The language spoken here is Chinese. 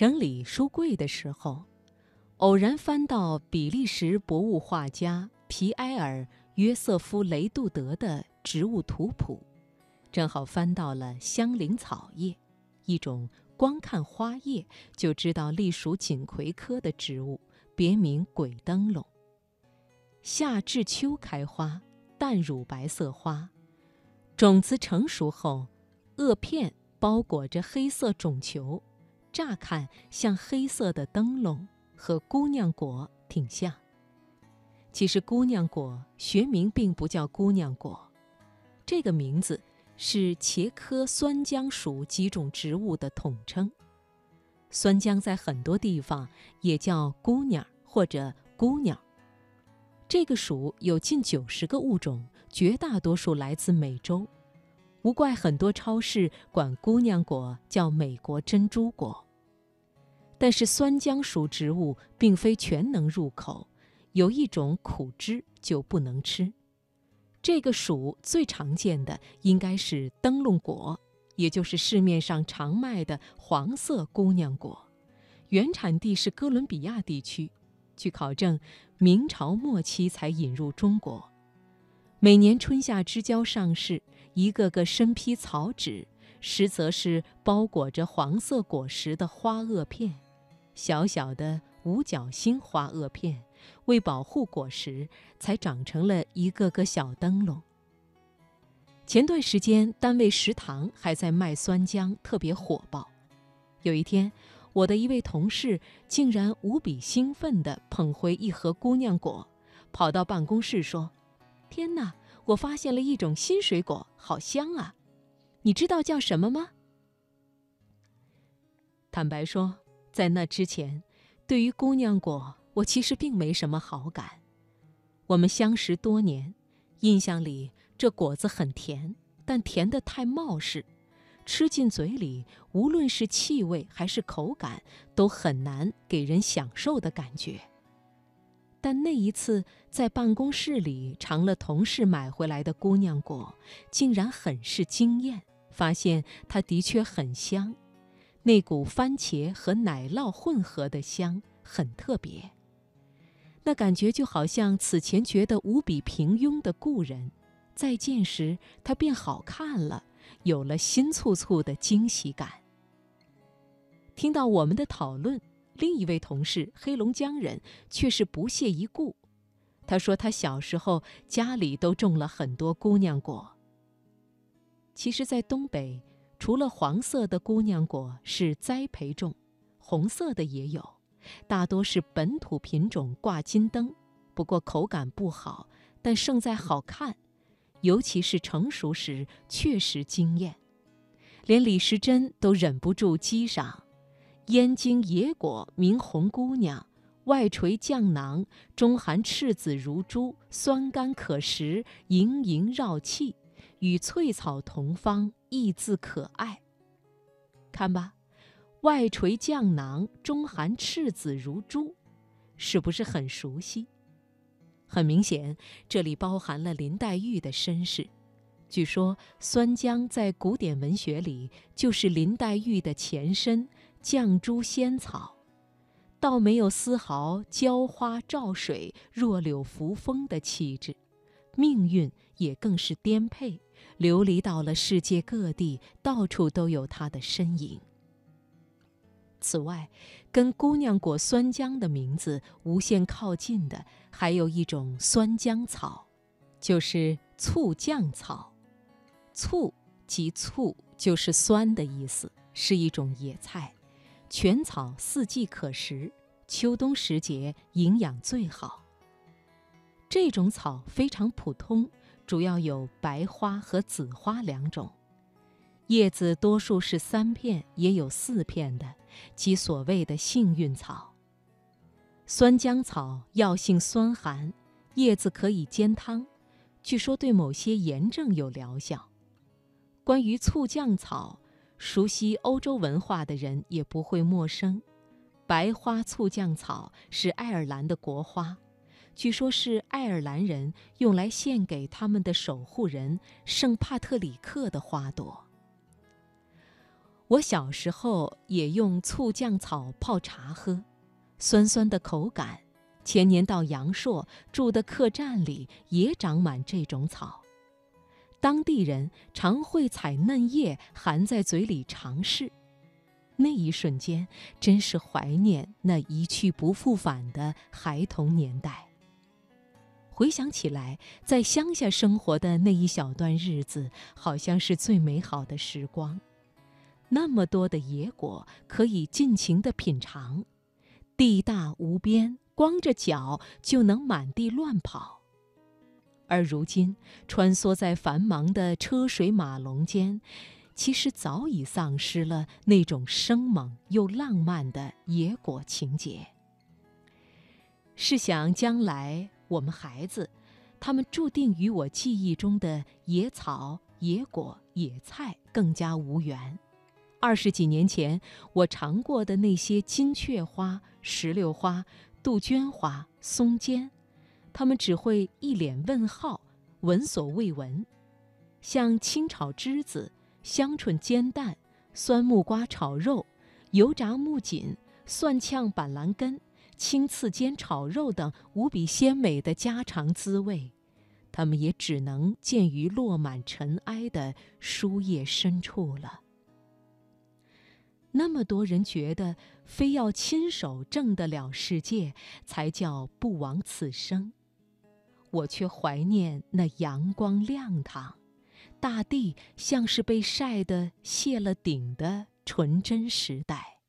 整理书柜的时候，偶然翻到比利时博物画家皮埃尔·约瑟夫·雷杜德的植物图谱，正好翻到了香菱草叶，一种光看花叶就知道隶属锦葵科的植物，别名鬼灯笼。夏至秋开花，淡乳白色花，种子成熟后，萼片包裹着黑色种球。乍看像黑色的灯笼，和姑娘果挺像。其实姑娘果学名并不叫姑娘果，这个名字是茄科酸浆属几种植物的统称。酸浆在很多地方也叫姑娘或者姑娘。这个属有近九十个物种，绝大多数来自美洲。无怪很多超市管姑娘果叫美国珍珠果。但是酸浆属植物并非全能入口，有一种苦汁就不能吃。这个属最常见的应该是灯笼果，也就是市面上常卖的黄色姑娘果，原产地是哥伦比亚地区。据考证，明朝末期才引入中国。每年春夏之交上市。一个个身披草纸，实则是包裹着黄色果实的花萼片，小小的五角星花萼片，为保护果实，才长成了一个个小灯笼。前段时间，单位食堂还在卖酸浆，特别火爆。有一天，我的一位同事竟然无比兴奋地捧回一盒姑娘果，跑到办公室说：“天哪！”我发现了一种新水果，好香啊！你知道叫什么吗？坦白说，在那之前，对于姑娘果，我其实并没什么好感。我们相识多年，印象里这果子很甜，但甜得太冒失，吃进嘴里，无论是气味还是口感，都很难给人享受的感觉。但那一次在办公室里尝了同事买回来的姑娘果，竟然很是惊艳，发现它的确很香，那股番茄和奶酪混合的香很特别。那感觉就好像此前觉得无比平庸的故人，再见时他变好看了，有了新簇簇的惊喜感。听到我们的讨论。另一位同事，黑龙江人，却是不屑一顾。他说：“他小时候家里都种了很多姑娘果。其实，在东北，除了黄色的姑娘果是栽培种，红色的也有，大多是本土品种挂金灯。不过口感不好，但胜在好看，尤其是成熟时确实惊艳，连李时珍都忍不住激赏。”燕京野果名红姑娘，外垂绛囊，中含赤子如珠，酸甘可食，盈盈绕气，与翠草同方，意自可爱。看吧，外垂绛囊，中含赤子如珠，是不是很熟悉？很明显，这里包含了林黛玉的身世。据说酸浆在古典文学里就是林黛玉的前身。绛珠仙草，倒没有丝毫浇花照水、弱柳扶风的气质，命运也更是颠沛，流离到了世界各地，到处都有它的身影。此外，跟姑娘果酸浆的名字无限靠近的，还有一种酸浆草，就是醋酱草。醋即醋，就是酸的意思，是一种野菜。全草四季可食，秋冬时节营养最好。这种草非常普通，主要有白花和紫花两种，叶子多数是三片，也有四片的，即所谓的幸运草。酸浆草药性酸寒，叶子可以煎汤，据说对某些炎症有疗效。关于醋浆草。熟悉欧洲文化的人也不会陌生。白花醋浆草是爱尔兰的国花，据说是爱尔兰人用来献给他们的守护人圣帕特里克的花朵。我小时候也用醋酱草泡茶喝，酸酸的口感。前年到阳朔住的客栈里也长满这种草，当地人常会采嫩叶含在嘴里尝试。那一瞬间，真是怀念那一去不复返的孩童年代。回想起来，在乡下生活的那一小段日子，好像是最美好的时光。那么多的野果可以尽情地品尝，地大无边，光着脚就能满地乱跑。而如今，穿梭在繁忙的车水马龙间。其实早已丧失了那种生猛又浪漫的野果情节。试想将来我们孩子，他们注定与我记忆中的野草、野果、野菜更加无缘。二十几年前我尝过的那些金雀花、石榴花、杜鹃花、松尖，他们只会一脸问号，闻所未闻。像清炒栀子。香椿煎蛋、酸木瓜炒肉、油炸木槿、蒜炝板蓝根、青刺尖炒肉等无比鲜美的家常滋味，他们也只能见于落满尘埃的书页深处了。那么多人觉得，非要亲手挣得了世界，才叫不枉此生，我却怀念那阳光亮堂。大地像是被晒得谢了顶的纯真时代。